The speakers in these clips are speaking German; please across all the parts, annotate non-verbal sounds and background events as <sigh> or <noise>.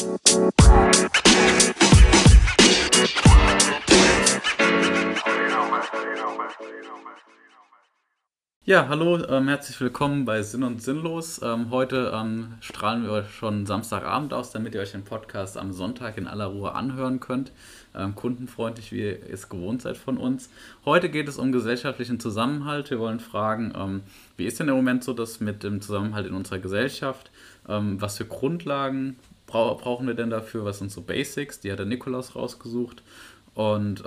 Ja, hallo, ähm, herzlich willkommen bei Sinn und Sinnlos. Ähm, heute ähm, strahlen wir euch schon Samstagabend aus, damit ihr euch den Podcast am Sonntag in aller Ruhe anhören könnt. Ähm, kundenfreundlich, wie ihr es gewohnt seid von uns. Heute geht es um gesellschaftlichen Zusammenhalt. Wir wollen fragen, ähm, wie ist denn im Moment so das mit dem Zusammenhalt in unserer Gesellschaft? Ähm, was für Grundlagen bra brauchen wir denn dafür? Was sind so Basics? Die hat der Nikolaus rausgesucht. Und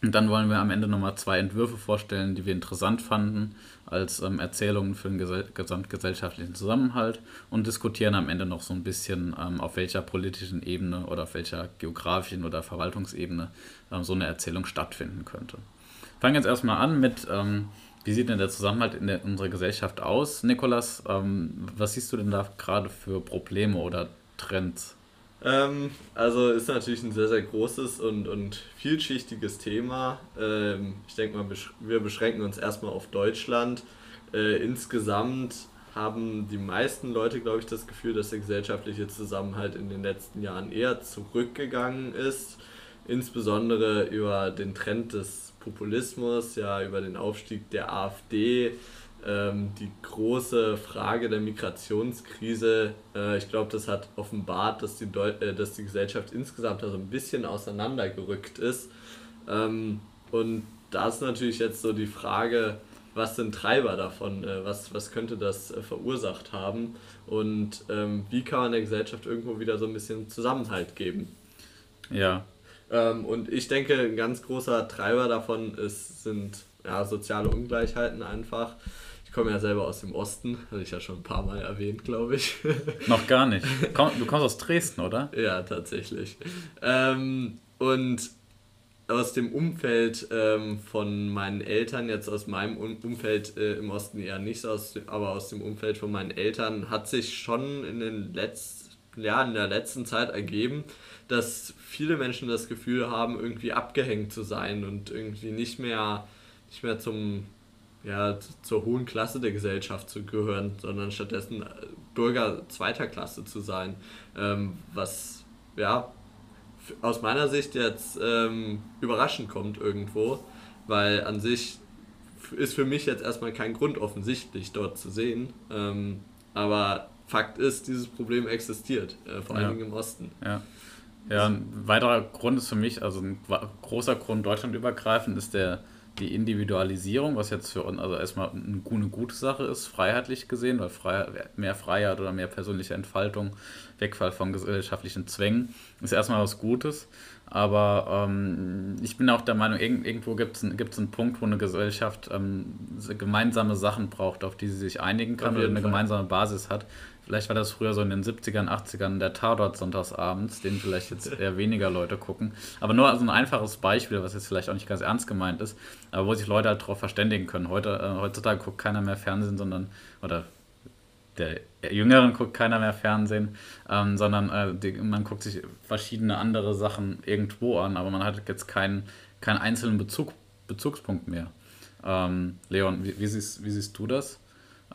und dann wollen wir am Ende nochmal zwei Entwürfe vorstellen, die wir interessant fanden als ähm, Erzählungen für den gesell gesamtgesellschaftlichen Zusammenhalt und diskutieren am Ende noch so ein bisschen, ähm, auf welcher politischen Ebene oder auf welcher geografischen oder Verwaltungsebene ähm, so eine Erzählung stattfinden könnte. Fangen jetzt erstmal an mit, ähm, wie sieht denn der Zusammenhalt in, der, unserer Gesellschaft aus? Nikolas, ähm, was siehst du denn da gerade für Probleme oder Trends? Ähm, also ist natürlich ein sehr, sehr großes und, und vielschichtiges Thema. Ähm, ich denke mal, wir beschränken uns erstmal auf Deutschland. Äh, insgesamt haben die meisten Leute, glaube ich, das Gefühl, dass der gesellschaftliche Zusammenhalt in den letzten Jahren eher zurückgegangen ist. Insbesondere über den Trend des Populismus, ja, über den Aufstieg der AfD ähm, die große Frage der Migrationskrise, äh, ich glaube, das hat offenbart, dass die, Deu äh, dass die Gesellschaft insgesamt da so ein bisschen auseinandergerückt ist. Ähm, und da ist natürlich jetzt so die Frage, was sind Treiber davon? Äh, was, was könnte das äh, verursacht haben? Und ähm, wie kann man der Gesellschaft irgendwo wieder so ein bisschen Zusammenhalt geben? Ja. Ähm, und ich denke, ein ganz großer Treiber davon ist, sind ja, soziale Ungleichheiten einfach. Ich komme ja selber aus dem Osten, hatte ich ja schon ein paar Mal erwähnt, glaube ich. <laughs> Noch gar nicht. Du kommst aus Dresden, oder? Ja, tatsächlich. Ähm, und aus dem Umfeld ähm, von meinen Eltern, jetzt aus meinem Umfeld äh, im Osten eher nicht, aus, aber aus dem Umfeld von meinen Eltern, hat sich schon in den letzten ja, in der letzten Zeit ergeben, dass viele Menschen das Gefühl haben, irgendwie abgehängt zu sein und irgendwie nicht mehr, nicht mehr zum ja, zur hohen Klasse der Gesellschaft zu gehören, sondern stattdessen Bürger zweiter Klasse zu sein. Ähm, was ja aus meiner Sicht jetzt ähm, überraschend kommt irgendwo, weil an sich ist für mich jetzt erstmal kein Grund offensichtlich dort zu sehen. Ähm, aber Fakt ist, dieses Problem existiert, äh, vor allen Dingen im Osten. Ja. Ja, ein weiterer Grund ist für mich, also ein großer Grund deutschlandübergreifend, ist der die Individualisierung, was jetzt für uns also erstmal eine gute Sache ist, freiheitlich gesehen, weil Freiheit, mehr Freiheit oder mehr persönliche Entfaltung, Wegfall von gesellschaftlichen Zwängen, ist erstmal was Gutes. Aber ähm, ich bin auch der Meinung, irgendwo gibt es einen, einen Punkt, wo eine Gesellschaft ähm, gemeinsame Sachen braucht, auf die sie sich einigen kann oder eine Fall. gemeinsame Basis hat. Vielleicht war das früher so in den 70ern, 80ern der Tatort sonntagsabends, den vielleicht jetzt eher weniger Leute gucken. Aber nur so ein einfaches Beispiel, was jetzt vielleicht auch nicht ganz ernst gemeint ist, aber wo sich Leute halt darauf verständigen können. Heute, äh, heutzutage guckt keiner mehr Fernsehen, sondern, oder der Jüngeren guckt keiner mehr Fernsehen, ähm, sondern äh, die, man guckt sich verschiedene andere Sachen irgendwo an, aber man hat jetzt keinen, keinen einzelnen Bezug, Bezugspunkt mehr. Ähm, Leon, wie, wie, siehst, wie siehst du das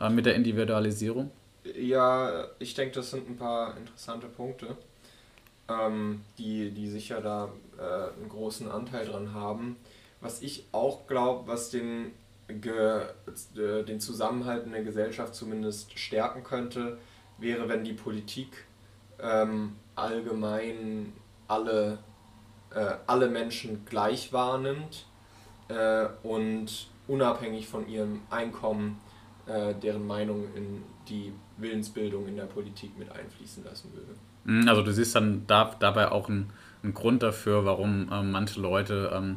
äh, mit der Individualisierung? Ja, ich denke, das sind ein paar interessante Punkte, ähm, die, die sicher da äh, einen großen Anteil dran haben. Was ich auch glaube, was den, ge, äh, den Zusammenhalt in der Gesellschaft zumindest stärken könnte, wäre, wenn die Politik ähm, allgemein alle, äh, alle Menschen gleich wahrnimmt äh, und unabhängig von ihrem Einkommen äh, deren Meinung in die Willensbildung in der Politik mit einfließen lassen würde. Mhm, also du siehst dann da, dabei auch einen, einen Grund dafür, warum ähm, manche Leute ähm,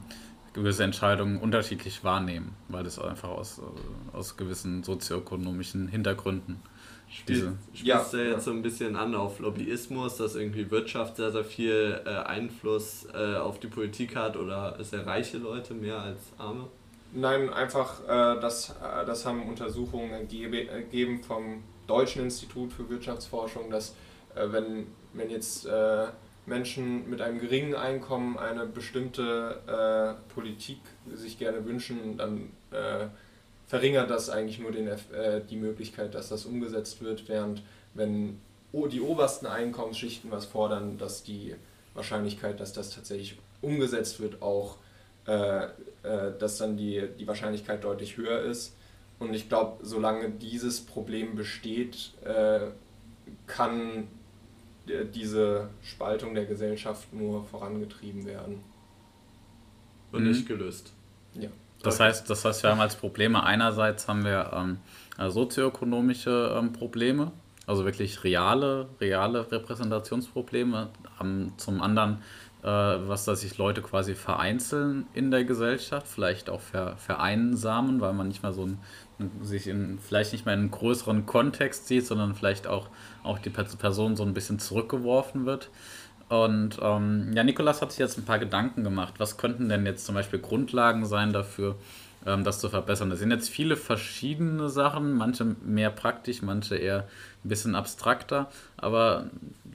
gewisse Entscheidungen unterschiedlich wahrnehmen, weil das einfach aus, äh, aus gewissen sozioökonomischen Hintergründen Spielt, ja, jetzt so ein bisschen an auf Lobbyismus, dass irgendwie Wirtschaft sehr, sehr viel äh, Einfluss äh, auf die Politik hat oder sehr reiche Leute mehr als arme? Nein, einfach, äh, das, äh, das haben Untersuchungen ergeben vom Deutschen Institut für Wirtschaftsforschung, dass äh, wenn, wenn jetzt äh, Menschen mit einem geringen Einkommen eine bestimmte äh, Politik sich gerne wünschen, dann äh, verringert das eigentlich nur den, äh, die Möglichkeit, dass das umgesetzt wird, während wenn die obersten Einkommensschichten was fordern, dass die Wahrscheinlichkeit, dass das tatsächlich umgesetzt wird, auch, äh, dass dann die, die Wahrscheinlichkeit deutlich höher ist. Und ich glaube, solange dieses Problem besteht, äh, kann diese Spaltung der Gesellschaft nur vorangetrieben werden. Und mhm. nicht gelöst. Ja. Das heißt, das heißt, wir haben als Probleme einerseits haben wir ähm, sozioökonomische ähm, Probleme, also wirklich reale, reale Repräsentationsprobleme. Ähm, zum anderen, äh, was dass sich Leute quasi vereinzeln in der Gesellschaft, vielleicht auch ver, vereinsamen, weil man nicht mehr so ein, sich in, vielleicht nicht mehr in einen größeren Kontext sieht, sondern vielleicht auch, auch die Person so ein bisschen zurückgeworfen wird. Und ähm, ja, Nikolas hat sich jetzt ein paar Gedanken gemacht. Was könnten denn jetzt zum Beispiel Grundlagen sein dafür, das zu verbessern? Das sind jetzt viele verschiedene Sachen, manche mehr praktisch, manche eher ein bisschen abstrakter. Aber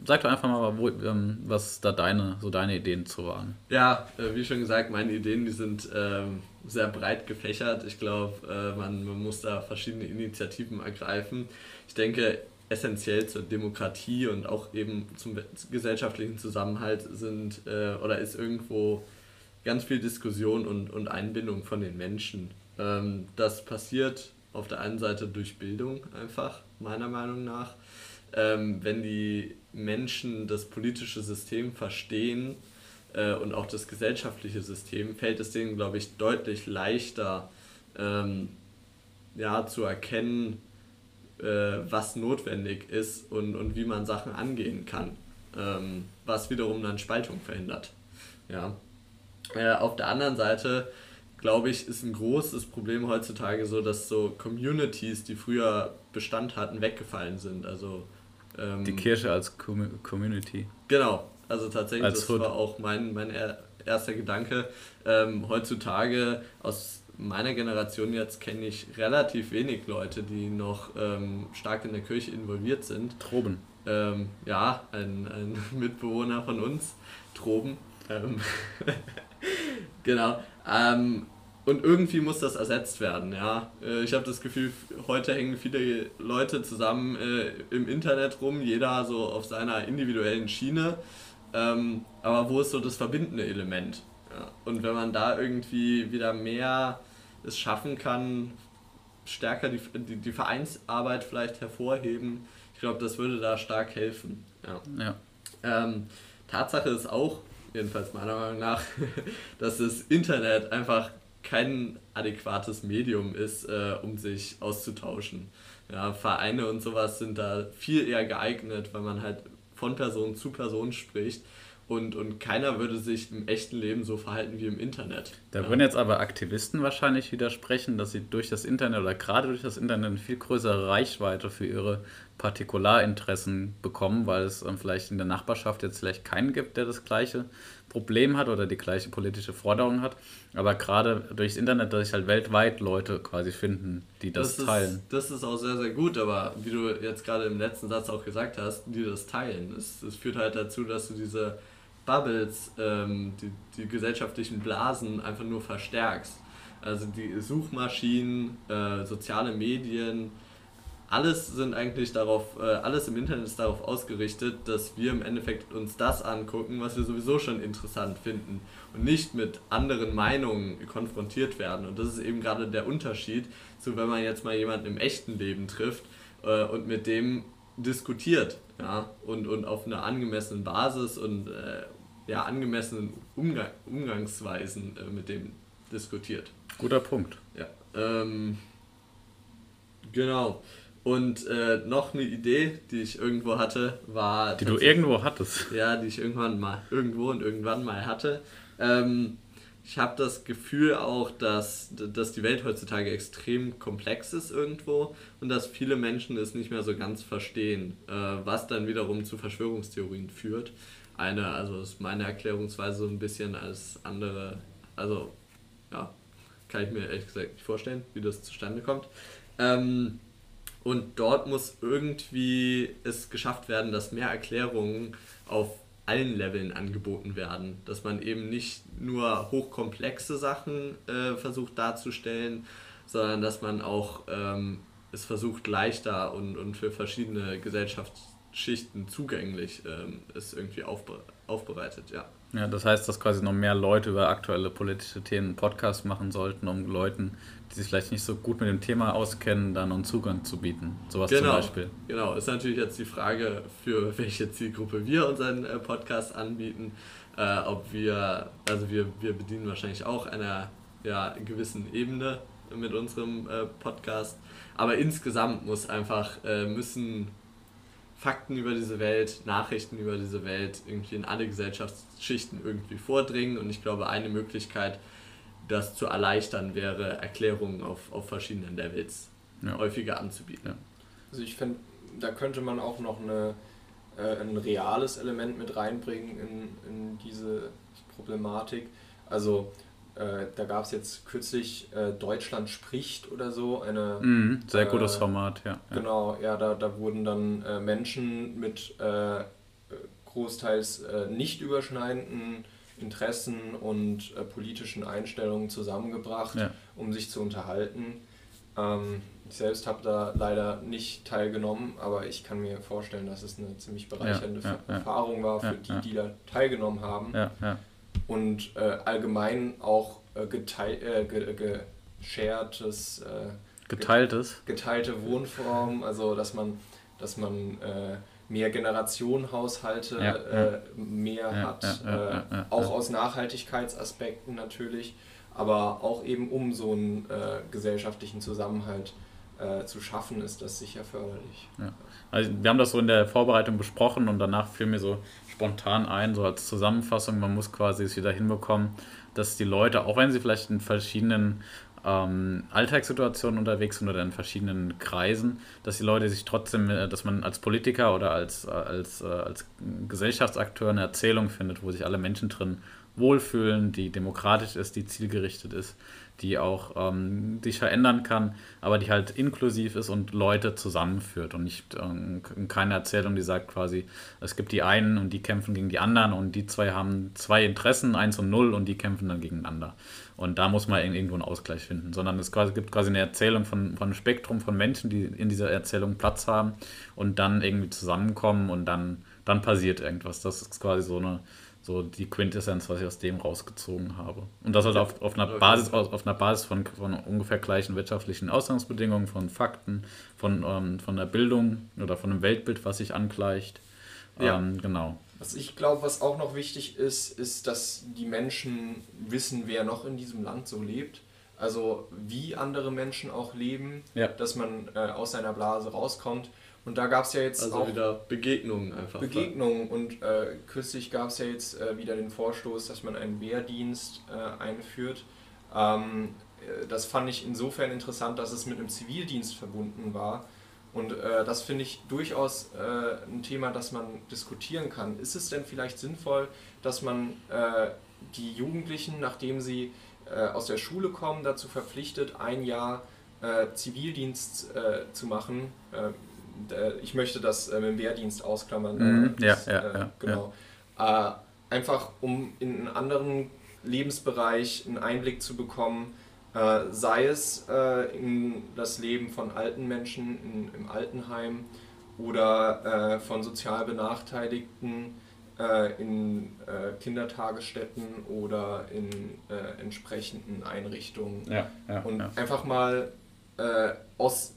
sag doch einfach mal, wo, ähm, was da deine, so deine Ideen zu waren. Ja, äh, wie schon gesagt, meine Ideen, die sind ähm, sehr breit gefächert. Ich glaube, äh, man, man muss da verschiedene Initiativen ergreifen. Ich denke, essentiell zur Demokratie und auch eben zum gesellschaftlichen Zusammenhalt sind äh, oder ist irgendwo ganz viel Diskussion und, und Einbindung von den Menschen. Ähm, das passiert auf der einen Seite durch Bildung einfach, meiner Meinung nach. Ähm, wenn die Menschen das politische System verstehen äh, und auch das gesellschaftliche System, fällt es denen, glaube ich, deutlich leichter ähm, ja, zu erkennen, äh, was notwendig ist und, und wie man Sachen angehen kann, ähm, was wiederum dann Spaltung verhindert. Ja. Äh, auf der anderen Seite, glaube ich, ist ein großes Problem heutzutage so, dass so Communities, die früher Bestand hatten, weggefallen sind. Also ähm, die Kirche als Com Community. Genau, also tatsächlich, als das Hood. war auch mein, mein erster Gedanke. Ähm, heutzutage aus meiner Generation jetzt kenne ich relativ wenig Leute, die noch ähm, stark in der Kirche involviert sind. Troben. Ähm, ja, ein, ein <laughs> Mitbewohner von uns, Troben. Ähm, <laughs> genau. Ähm, und irgendwie muss das ersetzt werden, ja. Äh, ich habe das Gefühl, heute hängen viele Leute zusammen äh, im Internet rum, jeder so auf seiner individuellen Schiene. Ähm, aber wo ist so das verbindende Element? Ja. Und wenn man da irgendwie wieder mehr es schaffen kann, stärker die, die, die Vereinsarbeit vielleicht hervorheben, ich glaube, das würde da stark helfen. Ja. ja. Ähm, Tatsache ist auch, jedenfalls meiner Meinung nach, <laughs> dass das Internet einfach kein adäquates Medium ist, äh, um sich auszutauschen. Ja, Vereine und sowas sind da viel eher geeignet, weil man halt von Person zu Person spricht und, und keiner würde sich im echten Leben so verhalten wie im Internet. Da ja. würden jetzt aber Aktivisten wahrscheinlich widersprechen, dass sie durch das Internet oder gerade durch das Internet eine viel größere Reichweite für ihre Partikularinteressen bekommen, weil es ähm, vielleicht in der Nachbarschaft jetzt vielleicht keinen gibt, der das gleiche Problem hat oder die gleiche politische Forderung hat. Aber gerade durchs Internet, dass sich halt weltweit Leute quasi finden, die das, das teilen. Ist, das ist auch sehr, sehr gut, aber wie du jetzt gerade im letzten Satz auch gesagt hast, die das teilen. Es, es führt halt dazu, dass du diese Bubbles, ähm, die, die gesellschaftlichen Blasen einfach nur verstärkst. Also die Suchmaschinen, äh, soziale Medien, alles sind eigentlich darauf, äh, alles im Internet ist darauf ausgerichtet, dass wir im Endeffekt uns das angucken, was wir sowieso schon interessant finden und nicht mit anderen Meinungen konfrontiert werden. Und das ist eben gerade der Unterschied zu, wenn man jetzt mal jemanden im echten Leben trifft äh, und mit dem diskutiert ja, und, und auf einer angemessenen Basis und äh, ja, angemessenen Umgang, Umgangsweisen äh, mit dem diskutiert. Guter Punkt. Ja, ähm, genau. Und äh, noch eine Idee, die ich irgendwo hatte, war. Die du irgendwo hattest. Ja, die ich irgendwann mal, irgendwo und irgendwann mal hatte. Ähm, ich habe das Gefühl auch, dass, dass die Welt heutzutage extrem komplex ist irgendwo und dass viele Menschen es nicht mehr so ganz verstehen, äh, was dann wiederum zu Verschwörungstheorien führt. Eine, also ist meine Erklärungsweise so ein bisschen als andere, also ja, kann ich mir ehrlich gesagt nicht vorstellen, wie das zustande kommt. Ähm, und dort muss irgendwie es geschafft werden, dass mehr Erklärungen auf allen Leveln angeboten werden. Dass man eben nicht nur hochkomplexe Sachen äh, versucht darzustellen, sondern dass man auch ähm, es versucht leichter und, und für verschiedene Gesellschafts Schichten zugänglich ähm, ist irgendwie aufbe aufbereitet, ja. Ja, das heißt, dass quasi noch mehr Leute über aktuelle politische Themen Podcasts machen sollten, um Leuten, die sich vielleicht nicht so gut mit dem Thema auskennen, dann einen Zugang zu bieten. Sowas genau, zum Beispiel. Genau, ist natürlich jetzt die Frage, für welche Zielgruppe wir unseren äh, Podcast anbieten. Äh, ob wir, also wir, wir bedienen wahrscheinlich auch einer ja, gewissen Ebene mit unserem äh, Podcast. Aber insgesamt muss einfach, äh, müssen Fakten über diese Welt, Nachrichten über diese Welt irgendwie in alle Gesellschaftsschichten irgendwie vordringen. Und ich glaube, eine Möglichkeit, das zu erleichtern, wäre, Erklärungen auf, auf verschiedenen Levels ja. häufiger anzubieten. Ja. Also ich finde, da könnte man auch noch eine, äh, ein reales Element mit reinbringen in, in diese Problematik. Also äh, da gab es jetzt kürzlich äh, Deutschland spricht oder so. Eine, mm, sehr gutes Format, ja. Genau, ja, da, da wurden dann äh, Menschen mit äh, großteils äh, nicht überschneidenden Interessen und politischen Einstellungen zusammengebracht, ja. um sich zu unterhalten. Ähm, ich selbst habe da leider nicht teilgenommen, aber ich kann mir vorstellen, dass es eine ziemlich bereichernde ja, Erfahrung war für die, die da teilgenommen haben. Ja, ja und äh, allgemein auch äh, geteil, äh, ge, geshartes, äh, geteiltes, geteilte Wohnform, also dass man, dass man äh, mehr Generationenhaushalte ja, äh, mehr ja, hat, ja, äh, auch aus Nachhaltigkeitsaspekten natürlich, aber auch eben um so einen gesellschaftlichen Zusammenhalt zu schaffen, ist das sicher förderlich. Also wir haben das so in der Vorbereitung besprochen und danach fiel mir so spontan ein, so als Zusammenfassung, man muss quasi es wieder hinbekommen, dass die Leute, auch wenn sie vielleicht in verschiedenen ähm, Alltagssituationen unterwegs sind oder in verschiedenen Kreisen, dass die Leute sich trotzdem, äh, dass man als Politiker oder als, äh, als, äh, als Gesellschaftsakteur eine Erzählung findet, wo sich alle Menschen drin wohlfühlen, die demokratisch ist, die zielgerichtet ist die auch ähm, sich verändern kann, aber die halt inklusiv ist und Leute zusammenführt und nicht ähm, keine Erzählung, die sagt quasi, es gibt die einen und die kämpfen gegen die anderen und die zwei haben zwei Interessen, eins und null und die kämpfen dann gegeneinander. Und da muss man irgendwo einen Ausgleich finden, sondern es gibt quasi eine Erzählung von, von einem Spektrum von Menschen, die in dieser Erzählung Platz haben und dann irgendwie zusammenkommen und dann, dann passiert irgendwas. Das ist quasi so eine so die Quintessenz, was ich aus dem rausgezogen habe. Und das halt auf, auf einer Basis, auf einer Basis von, von ungefähr gleichen wirtschaftlichen Ausgangsbedingungen, von Fakten, von, ähm, von der Bildung oder von einem Weltbild, was sich angleicht. Ja. Ähm, genau. Was ich glaube, was auch noch wichtig ist, ist, dass die Menschen wissen, wer noch in diesem Land so lebt. Also wie andere Menschen auch leben, ja. dass man äh, aus seiner Blase rauskommt und da gab es ja jetzt also auch wieder Begegnungen einfach. Begegnungen und äh, kürzlich gab es ja jetzt äh, wieder den Vorstoß, dass man einen Wehrdienst äh, einführt. Ähm, äh, das fand ich insofern interessant, dass es mit einem Zivildienst verbunden war. Und äh, das finde ich durchaus äh, ein Thema, das man diskutieren kann. Ist es denn vielleicht sinnvoll, dass man die Jugendlichen, nachdem sie aus der Schule kommen, dazu verpflichtet, ein Jahr Zivildienst zu machen? Äh, ich möchte das äh, mit dem Wehrdienst ausklammern. Mhm, ja, das, ja, äh, ja, genau. Ja. einfach um in einen anderen Lebensbereich einen Einblick zu bekommen, sei es in das Leben von alten Menschen in, im Altenheim oder von sozial Benachteiligten in Kindertagesstätten oder in entsprechenden Einrichtungen. Ja, ja, und einfach mal aus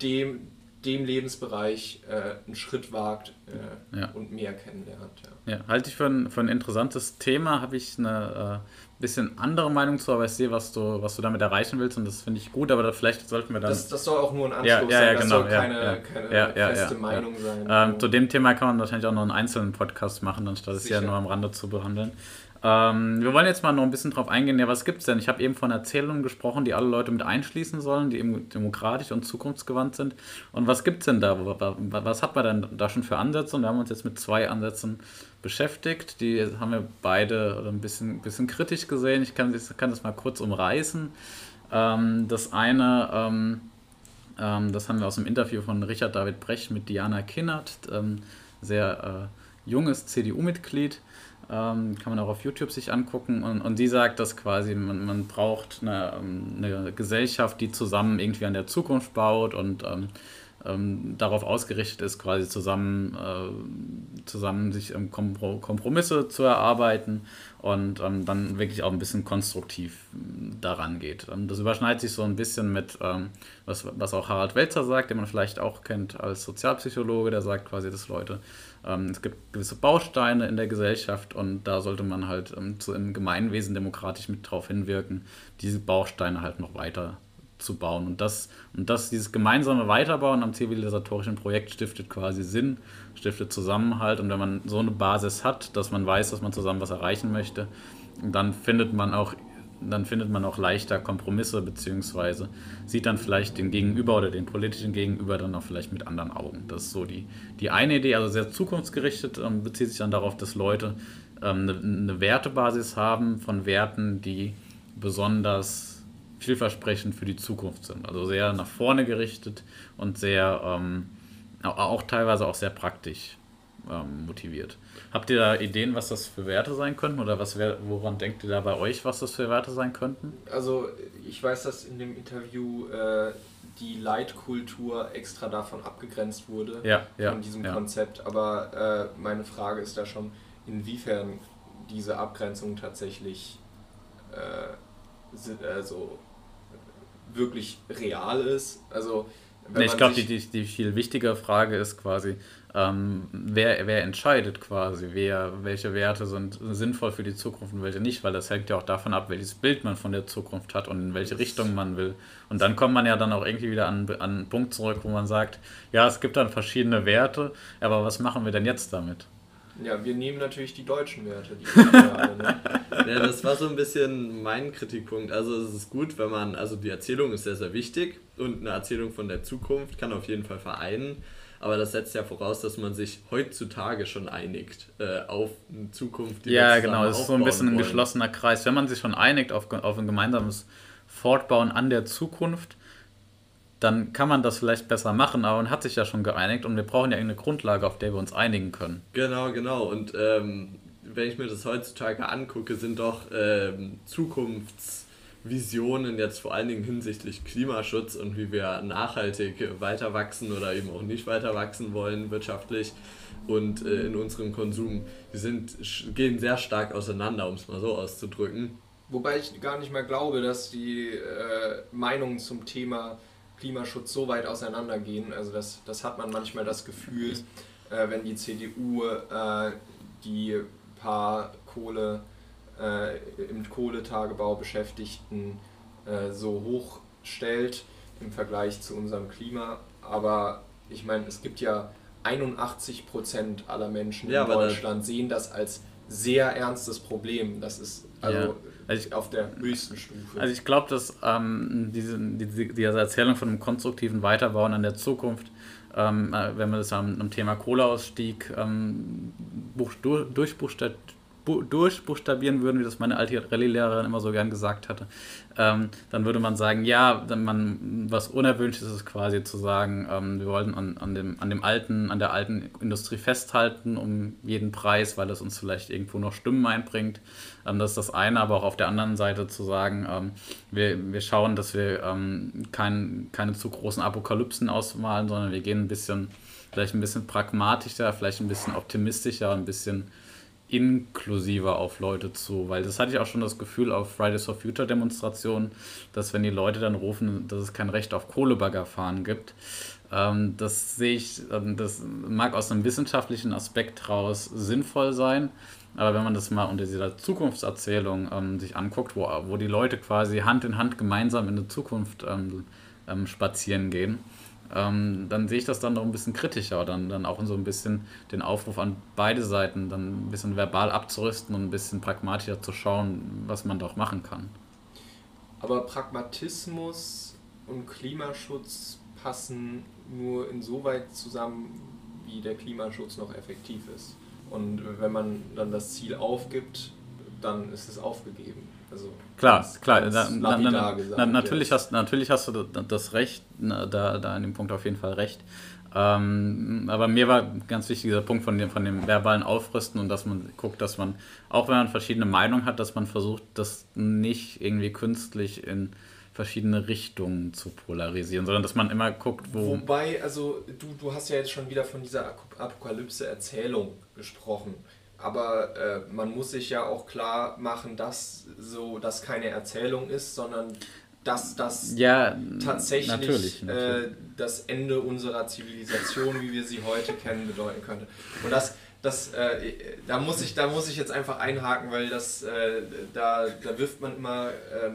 dem dem Lebensbereich äh, einen Schritt wagt äh, ja. und mehr kennenlernt. Ja, ja halte ich für ein, für ein interessantes Thema, habe ich eine äh, bisschen andere Meinung zu, aber ich sehe, was du, was du damit erreichen willst und das finde ich gut, aber da, vielleicht sollten wir dann... Das, das soll auch nur ein Anschluss ja, ja, sein, das genau, soll keine, keine feste Meinung sein. Ähm, zu dem Thema kann man wahrscheinlich auch noch einen einzelnen Podcast machen, anstatt es ja nur am Rande zu behandeln. Ähm, wir wollen jetzt mal noch ein bisschen drauf eingehen. Ja, was gibt es denn? Ich habe eben von Erzählungen gesprochen, die alle Leute mit einschließen sollen, die eben demokratisch und zukunftsgewandt sind. Und was gibt es denn da? Was hat man denn da schon für Ansätze? Und wir haben uns jetzt mit zwei Ansätzen beschäftigt. Die haben wir beide ein bisschen, bisschen kritisch gesehen. Ich kann, ich kann das mal kurz umreißen. Ähm, das eine, ähm, ähm, das haben wir aus dem Interview von Richard David Brecht mit Diana Kinnert, ähm, sehr äh, junges CDU-Mitglied ähm, kann man auch auf YouTube sich angucken. Und, und sie sagt, dass quasi man, man braucht eine, ähm, eine Gesellschaft, die zusammen irgendwie an der Zukunft baut und ähm, ähm, darauf ausgerichtet ist, quasi zusammen, äh, zusammen sich ähm, Kompromisse zu erarbeiten und ähm, dann wirklich auch ein bisschen konstruktiv ähm, daran geht. Das überschneidet sich so ein bisschen mit, was, was auch Harald Welzer sagt, den man vielleicht auch kennt als Sozialpsychologe, der sagt quasi, dass Leute, es gibt gewisse Bausteine in der Gesellschaft und da sollte man halt zu, im Gemeinwesen demokratisch mit drauf hinwirken, diese Bausteine halt noch weiter zu bauen. Und das, und das, dieses gemeinsame Weiterbauen am zivilisatorischen Projekt stiftet quasi Sinn, stiftet Zusammenhalt. Und wenn man so eine Basis hat, dass man weiß, dass man zusammen was erreichen möchte, dann findet man auch dann findet man auch leichter Kompromisse, beziehungsweise sieht dann vielleicht den Gegenüber oder den politischen Gegenüber dann auch vielleicht mit anderen Augen. Das ist so die, die eine Idee, also sehr zukunftsgerichtet, ähm, bezieht sich dann darauf, dass Leute ähm, eine, eine Wertebasis haben von Werten, die besonders vielversprechend für die Zukunft sind. Also sehr nach vorne gerichtet und sehr, ähm, auch teilweise auch sehr praktisch ähm, motiviert. Habt ihr da Ideen, was das für Werte sein könnten oder was wär, woran denkt ihr da bei euch, was das für Werte sein könnten? Also ich weiß, dass in dem Interview äh, die Leitkultur extra davon abgegrenzt wurde, ja, ja, von diesem ja. Konzept. Aber äh, meine Frage ist da schon, inwiefern diese Abgrenzung tatsächlich äh, also wirklich real ist. Also, nee, ich glaube, die, die, die viel wichtigere Frage ist quasi, ähm, wer, wer entscheidet quasi, wer, welche Werte sind sinnvoll für die Zukunft und welche nicht, weil das hängt ja auch davon ab, welches Bild man von der Zukunft hat und in welche Richtung man will. Und dann kommt man ja dann auch irgendwie wieder an, an einen Punkt zurück, wo man sagt, ja, es gibt dann verschiedene Werte, aber was machen wir denn jetzt damit? Ja, wir nehmen natürlich die deutschen Werte. Die <laughs> alle, ne? ja, das war so ein bisschen mein Kritikpunkt. Also es ist gut, wenn man, also die Erzählung ist sehr, sehr wichtig und eine Erzählung von der Zukunft kann auf jeden Fall vereinen. Aber das setzt ja voraus, dass man sich heutzutage schon einigt äh, auf eine Zukunft, die Ja, genau, das ist so ein bisschen ein geschlossener Kreis. Wenn man sich schon einigt auf, auf ein gemeinsames Fortbauen an der Zukunft, dann kann man das vielleicht besser machen, aber man hat sich ja schon geeinigt und wir brauchen ja eine Grundlage, auf der wir uns einigen können. Genau, genau. Und ähm, wenn ich mir das heutzutage angucke, sind doch ähm, Zukunftsvisionen jetzt vor allen Dingen hinsichtlich Klimaschutz und wie wir nachhaltig weiter wachsen oder eben auch nicht weiter wachsen wollen wirtschaftlich und äh, in unserem Konsum, die sind, gehen sehr stark auseinander, um es mal so auszudrücken. Wobei ich gar nicht mehr glaube, dass die äh, Meinungen zum Thema Klimaschutz so weit auseinandergehen. Also das, das hat man manchmal das Gefühl, äh, wenn die CDU äh, die paar Kohle äh, im Kohletagebau Beschäftigten äh, so hoch stellt im Vergleich zu unserem Klima. Aber ich meine, es gibt ja 81 Prozent aller Menschen ja, in Deutschland sehen das als sehr ernstes Problem. Das ist also ja. Also ich, auf der höchsten Stufe. Also ich glaube, dass ähm, diese, diese, diese Erzählung von einem konstruktiven Weiterbauen an der Zukunft, ähm, äh, wenn man das am, am Thema Kohleausstieg ähm, durchbuchstabiert durchbuchstabieren würden, wie das meine alte Rallye-Lehrerin immer so gern gesagt hatte, ähm, dann würde man sagen, ja, man, was unerwünscht ist, quasi zu sagen, ähm, wir wollten an, an, dem, an dem alten, an der alten Industrie festhalten um jeden Preis, weil es uns vielleicht irgendwo noch Stimmen einbringt. Ähm, das ist das eine, aber auch auf der anderen Seite zu sagen, ähm, wir, wir schauen, dass wir ähm, kein, keine zu großen Apokalypsen ausmalen, sondern wir gehen ein bisschen, vielleicht ein bisschen pragmatischer, vielleicht ein bisschen optimistischer, ein bisschen inklusiver auf Leute zu, weil das hatte ich auch schon das Gefühl auf Fridays for Future Demonstrationen, dass wenn die Leute dann rufen, dass es kein Recht auf Kohlebaggerfahren gibt, ähm, das sehe ich, ähm, das mag aus einem wissenschaftlichen Aspekt raus sinnvoll sein, aber wenn man das mal unter dieser Zukunftserzählung ähm, sich anguckt, wo, wo die Leute quasi Hand in Hand gemeinsam in die Zukunft ähm, ähm, spazieren gehen, ähm, dann sehe ich das dann noch ein bisschen kritischer, dann, dann auch so ein bisschen den Aufruf an beide Seiten, dann ein bisschen verbal abzurüsten und ein bisschen pragmatischer zu schauen, was man doch machen kann. Aber Pragmatismus und Klimaschutz passen nur insoweit zusammen, wie der Klimaschutz noch effektiv ist. Und wenn man dann das Ziel aufgibt, dann ist es aufgegeben. Also klar, klar. Na, na, na, natürlich, hast, natürlich hast du das Recht, da, da an dem Punkt auf jeden Fall recht. Ähm, aber mir war ganz wichtig dieser Punkt von dem, von dem verbalen Aufrüsten und dass man guckt, dass man, auch wenn man verschiedene Meinungen hat, dass man versucht, das nicht irgendwie künstlich in verschiedene Richtungen zu polarisieren, sondern dass man immer guckt, wo. Wobei, also du, du hast ja jetzt schon wieder von dieser Apokalypse-Erzählung gesprochen. Aber äh, man muss sich ja auch klar machen, dass so das keine Erzählung ist, sondern dass das ja, tatsächlich natürlich, natürlich. Äh, das Ende unserer Zivilisation, wie wir sie heute kennen, bedeuten könnte. Und das, das, äh, da, muss ich, da muss ich jetzt einfach einhaken, weil das, äh, da, da wirft man immer äh,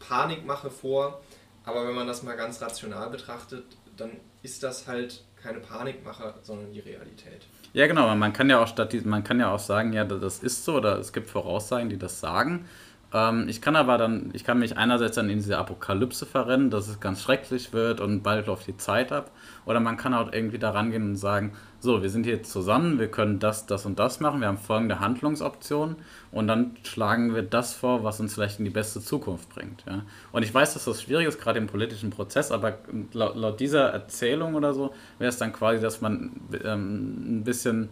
Panikmache vor, aber wenn man das mal ganz rational betrachtet, dann ist das halt keine Panikmache, sondern die Realität. Ja, genau. Man kann ja auch statt man kann ja auch sagen, ja, das ist so, oder es gibt Voraussagen, die das sagen. Ähm, ich kann aber dann, ich kann mich einerseits dann in diese Apokalypse verrennen, dass es ganz schrecklich wird und bald läuft die Zeit ab. Oder man kann auch irgendwie da rangehen und sagen, so, wir sind hier zusammen, wir können das, das und das machen, wir haben folgende Handlungsoptionen und dann schlagen wir das vor, was uns vielleicht in die beste Zukunft bringt. Ja? Und ich weiß, dass das schwierig ist, gerade im politischen Prozess, aber laut, laut dieser Erzählung oder so wäre es dann quasi, dass man ähm, ein bisschen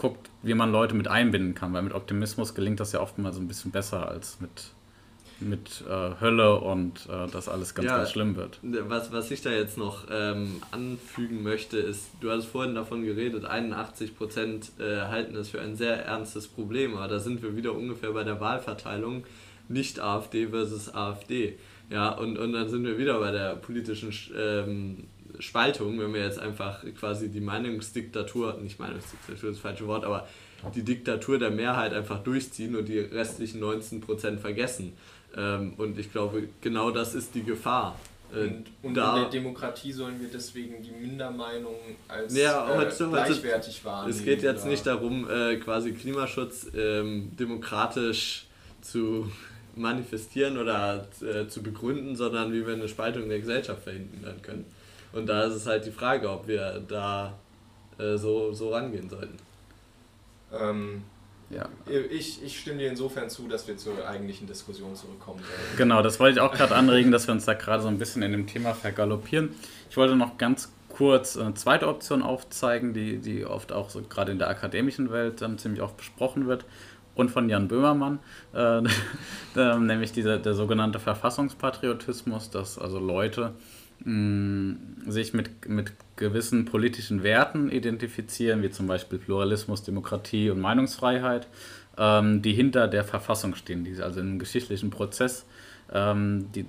guckt, wie man Leute mit einbinden kann, weil mit Optimismus gelingt das ja oftmals ein bisschen besser als mit mit äh, Hölle und äh, dass alles ganz, ja, ganz schlimm wird. Was, was ich da jetzt noch ähm, anfügen möchte, ist, du hast vorhin davon geredet, 81 Prozent äh, halten das für ein sehr ernstes Problem, aber da sind wir wieder ungefähr bei der Wahlverteilung, nicht AfD versus AfD. Ja, und, und dann sind wir wieder bei der politischen ähm, Spaltung, wenn wir jetzt einfach quasi die Meinungsdiktatur, nicht Meinungsdiktatur ist das falsche Wort, aber die Diktatur der Mehrheit einfach durchziehen und die restlichen 19% vergessen. Ähm, und ich glaube, genau das ist die Gefahr. Äh, und, und da, in der Demokratie sollen wir deswegen die Mindermeinung als ja, heute, äh, gleichwertig heute, wahrnehmen. Es geht jetzt oder? nicht darum, äh, quasi Klimaschutz ähm, demokratisch zu manifestieren oder äh, zu begründen, sondern wie wir eine Spaltung der Gesellschaft verhindern können. Und da ist es halt die Frage, ob wir da äh, so, so rangehen sollten. Ähm, ja. Ich, ich stimme dir insofern zu, dass wir zur eigentlichen Diskussion zurückkommen sollen. Genau, das wollte ich auch gerade anregen, dass wir uns da gerade so ein bisschen in dem Thema vergaloppieren. Ich wollte noch ganz kurz eine zweite Option aufzeigen, die, die oft auch so gerade in der akademischen Welt dann ziemlich oft besprochen wird und von Jan Böhmermann, äh, <laughs> nämlich dieser, der sogenannte Verfassungspatriotismus, dass also Leute sich mit, mit gewissen politischen Werten identifizieren, wie zum Beispiel Pluralismus, Demokratie und Meinungsfreiheit, ähm, die hinter der Verfassung stehen, die also einem geschichtlichen Prozess ähm, die,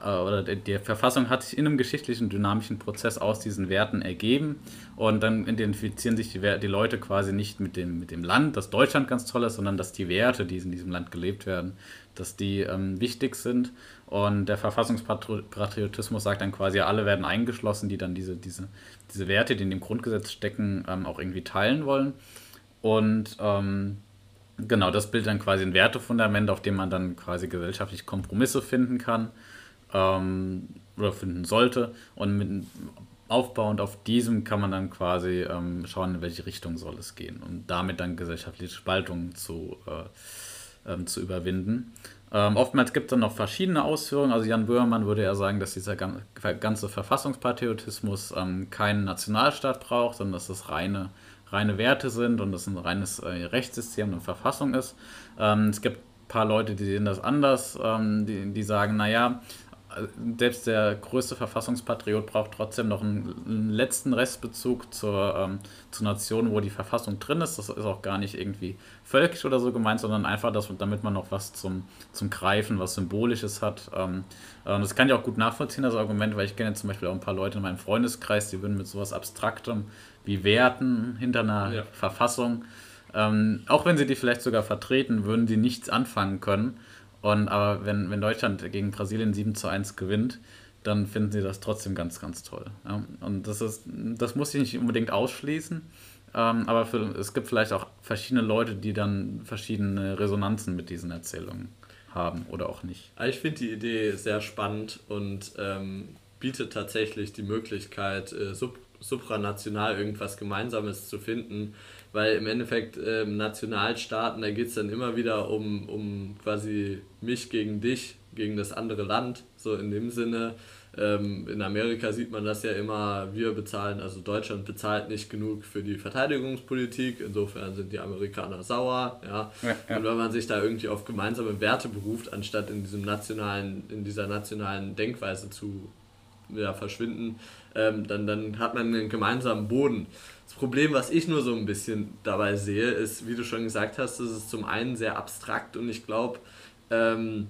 äh, oder die Verfassung hat sich in einem geschichtlichen, dynamischen Prozess aus diesen Werten ergeben und dann identifizieren sich die, die Leute quasi nicht mit dem, mit dem Land, dass Deutschland ganz toll ist, sondern dass die Werte, die in diesem Land gelebt werden, dass die ähm, wichtig sind und der Verfassungspatriotismus sagt dann quasi, alle werden eingeschlossen, die dann diese, diese, diese Werte, die in dem Grundgesetz stecken, ähm, auch irgendwie teilen wollen. Und ähm, genau, das bildet dann quasi ein Wertefundament, auf dem man dann quasi gesellschaftlich Kompromisse finden kann ähm, oder finden sollte. Und mit, aufbauend auf diesem kann man dann quasi ähm, schauen, in welche Richtung soll es gehen und damit dann gesellschaftliche Spaltungen zu, äh, ähm, zu überwinden. Ähm, oftmals gibt es dann noch verschiedene Ausführungen. Also Jan Böhmermann würde ja sagen, dass dieser ganze Verfassungspatriotismus ähm, keinen Nationalstaat braucht, sondern dass das reine, reine Werte sind und das ein reines äh, Rechtssystem und Verfassung ist. Ähm, es gibt ein paar Leute, die sehen das anders, ähm, die, die sagen, naja, selbst der größte Verfassungspatriot braucht trotzdem noch einen, einen letzten Restbezug zur, ähm, zur Nation, wo die Verfassung drin ist. Das ist auch gar nicht irgendwie völkisch oder so gemeint, sondern einfach, dass, damit man noch was zum, zum Greifen, was Symbolisches hat. Ähm, und das kann ich auch gut nachvollziehen, das Argument, weil ich kenne zum Beispiel auch ein paar Leute in meinem Freundeskreis, die würden mit sowas Abstraktem wie Werten hinter einer ja. Verfassung, ähm, auch wenn sie die vielleicht sogar vertreten, würden sie nichts anfangen können und aber wenn, wenn Deutschland gegen Brasilien 7 zu 1 gewinnt, dann finden sie das trotzdem ganz, ganz toll. Ja? Und das ist, das muss ich nicht unbedingt ausschließen. Ähm, aber für, es gibt vielleicht auch verschiedene Leute, die dann verschiedene Resonanzen mit diesen Erzählungen haben oder auch nicht. Also ich finde die Idee sehr spannend und ähm, bietet tatsächlich die Möglichkeit, äh, sub supranational irgendwas Gemeinsames zu finden, weil im Endeffekt ähm, Nationalstaaten, da geht es dann immer wieder um, um quasi mich gegen dich, gegen das andere Land, so in dem Sinne. Ähm, in Amerika sieht man das ja immer, wir bezahlen, also Deutschland bezahlt nicht genug für die Verteidigungspolitik, insofern sind die Amerikaner sauer, ja. ja, ja. Und wenn man sich da irgendwie auf gemeinsame Werte beruft, anstatt in diesem nationalen, in dieser nationalen Denkweise zu ja, verschwinden, ähm, dann, dann hat man einen gemeinsamen Boden. Das Problem, was ich nur so ein bisschen dabei sehe, ist, wie du schon gesagt hast, es ist zum einen sehr abstrakt und ich glaube, ähm,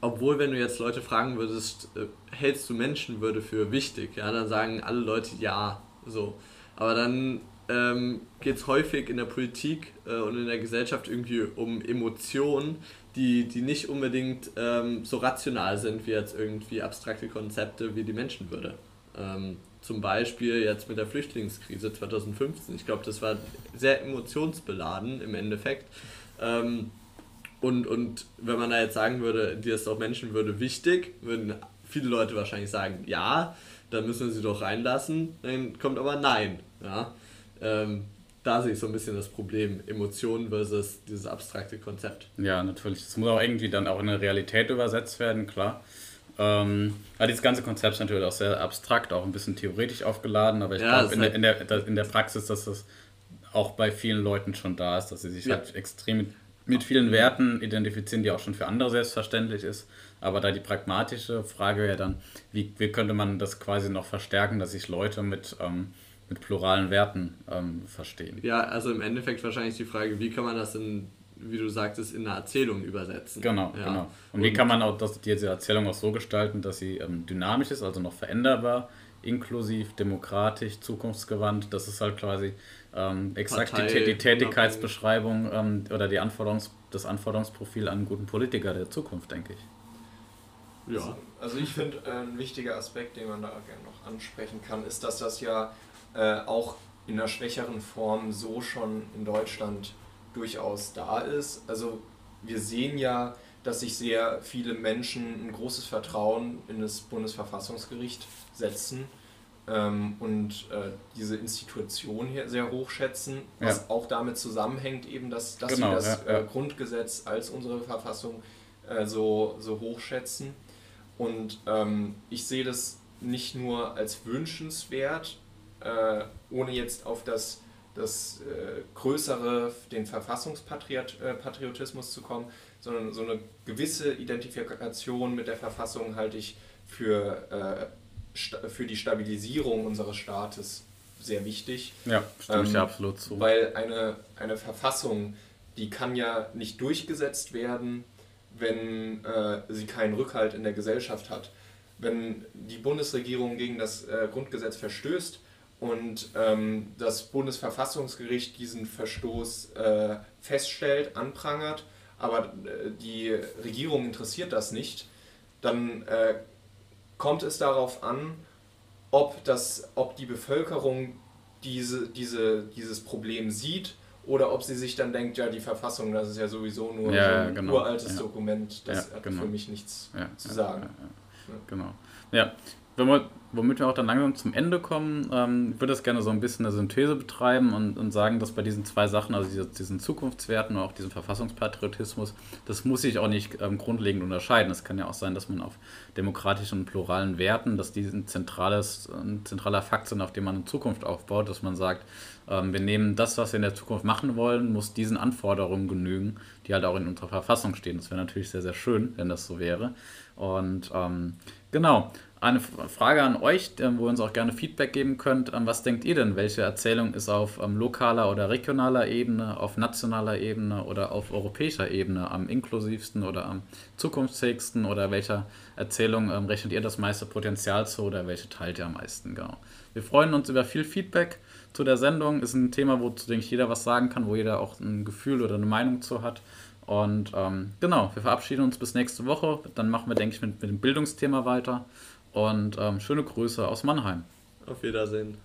obwohl wenn du jetzt Leute fragen würdest, äh, hältst du Menschenwürde für wichtig, ja, dann sagen alle Leute ja, so. Aber dann ähm, geht es häufig in der Politik äh, und in der Gesellschaft irgendwie um Emotionen, die, die nicht unbedingt ähm, so rational sind wie jetzt irgendwie abstrakte Konzepte wie die Menschenwürde. Ähm, zum Beispiel jetzt mit der Flüchtlingskrise 2015. Ich glaube, das war sehr emotionsbeladen im Endeffekt. Ähm, und, und wenn man da jetzt sagen würde, dir ist doch Menschenwürde wichtig, würden viele Leute wahrscheinlich sagen, ja, dann müssen wir sie doch reinlassen. Dann kommt aber nein. Ja? Ähm, da sehe ich so ein bisschen das Problem, Emotionen versus dieses abstrakte Konzept. Ja, natürlich. Das muss auch irgendwie dann auch in eine Realität übersetzt werden, klar. Ähm, aber dieses ganze Konzept ist natürlich auch sehr abstrakt, auch ein bisschen theoretisch aufgeladen, aber ich ja, glaube in, halt in, der, in der Praxis, dass das auch bei vielen Leuten schon da ist, dass sie sich ja. halt extrem mit vielen Werten identifizieren, die auch schon für andere selbstverständlich ist. Aber da die pragmatische Frage ja dann, wie, wie könnte man das quasi noch verstärken, dass sich Leute mit, ähm, mit pluralen Werten ähm, verstehen? Ja, also im Endeffekt wahrscheinlich die Frage, wie kann man das in, wie du sagtest, in eine Erzählung übersetzen? Genau, ja. genau. Und, Und, wie kann man auch das, diese Erzählung auch so gestalten, dass sie ähm, dynamisch ist, also noch veränderbar, inklusiv, demokratisch, zukunftsgewandt. Das ist halt quasi ähm, exakt Partei, die, die Tätigkeitsbeschreibung ähm, oder die Anforderungs, das Anforderungsprofil an einen guten Politiker der Zukunft, denke ich. Ja. Also, also ich finde, äh, ein wichtiger Aspekt, den man da gerne noch ansprechen kann, ist, dass das ja äh, auch in einer schwächeren Form so schon in Deutschland durchaus da ist. Also wir sehen ja, dass sich sehr viele Menschen ein großes Vertrauen in das Bundesverfassungsgericht setzen ähm, und äh, diese Institution hier sehr hoch schätzen, was ja. auch damit zusammenhängt, eben, dass, dass genau, sie das ja, ja. Äh, Grundgesetz als unsere Verfassung äh, so, so hoch schätzen. Und ähm, ich sehe das nicht nur als wünschenswert, äh, ohne jetzt auf das, das äh, größere, den Verfassungspatriotismus äh, zu kommen, sondern so eine gewisse Identifikation mit der Verfassung halte ich für für die Stabilisierung unseres Staates sehr wichtig. Ja, stimme ähm, ich absolut zu. Weil eine, eine Verfassung, die kann ja nicht durchgesetzt werden, wenn äh, sie keinen Rückhalt in der Gesellschaft hat. Wenn die Bundesregierung gegen das äh, Grundgesetz verstößt und ähm, das Bundesverfassungsgericht diesen Verstoß äh, feststellt, anprangert, aber äh, die Regierung interessiert das nicht, dann äh, kommt es darauf an, ob, das, ob die Bevölkerung diese, diese, dieses Problem sieht oder ob sie sich dann denkt, ja, die Verfassung, das ist ja sowieso nur ja, so ein genau. uraltes ja. Dokument, das ja, hat genau. für mich nichts zu sagen. Genau. Ja, wenn wir, womit wir auch dann langsam zum Ende kommen, ähm, ich würde das gerne so ein bisschen eine Synthese betreiben und, und sagen, dass bei diesen zwei Sachen, also diese, diesen Zukunftswerten und auch diesem Verfassungspatriotismus, das muss sich auch nicht ähm, grundlegend unterscheiden. Es kann ja auch sein, dass man auf demokratischen und pluralen Werten, dass die ein, zentrales, ein zentraler Fakt sind, auf dem man eine Zukunft aufbaut, dass man sagt, ähm, wir nehmen das, was wir in der Zukunft machen wollen, muss diesen Anforderungen genügen, die halt auch in unserer Verfassung stehen. Das wäre natürlich sehr, sehr schön, wenn das so wäre. Und ähm, genau, eine Frage an euch, wo ihr uns auch gerne Feedback geben könnt. Was denkt ihr denn? Welche Erzählung ist auf ähm, lokaler oder regionaler Ebene, auf nationaler Ebene oder auf europäischer Ebene am inklusivsten oder am zukunftsfähigsten? Oder welcher Erzählung ähm, rechnet ihr das meiste Potenzial zu oder welche teilt ihr am meisten? Genau. Wir freuen uns über viel Feedback zu der Sendung. Ist ein Thema, wozu, denke ich, jeder was sagen kann, wo jeder auch ein Gefühl oder eine Meinung zu hat. Und ähm, genau, wir verabschieden uns bis nächste Woche. Dann machen wir, denke ich, mit, mit dem Bildungsthema weiter. Und ähm, schöne Grüße aus Mannheim. Auf Wiedersehen.